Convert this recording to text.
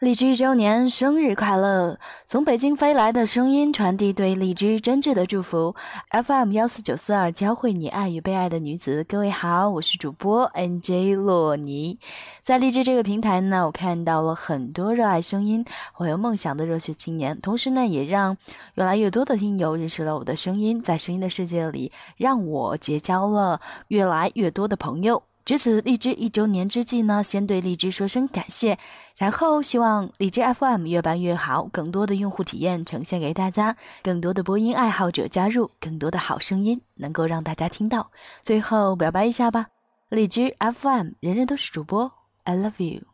荔枝一周年生日快乐！从北京飞来的声音传递对荔枝真挚的祝福。FM 幺四九四二教会你爱与被爱的女子，各位好，我是主播 NJ 洛尼。在荔枝这个平台呢，我看到了很多热爱声音、怀有梦想的热血青年，同时呢，也让越来越多的听友认识了我的声音，在声音的世界里，让我结交了越来越多的朋友。值此荔枝一周年之际呢，先对荔枝说声感谢，然后希望荔枝 FM 越办越好，更多的用户体验呈现给大家，更多的播音爱好者加入，更多的好声音能够让大家听到。最后表白一下吧，荔枝 FM，人人都是主播，I love you。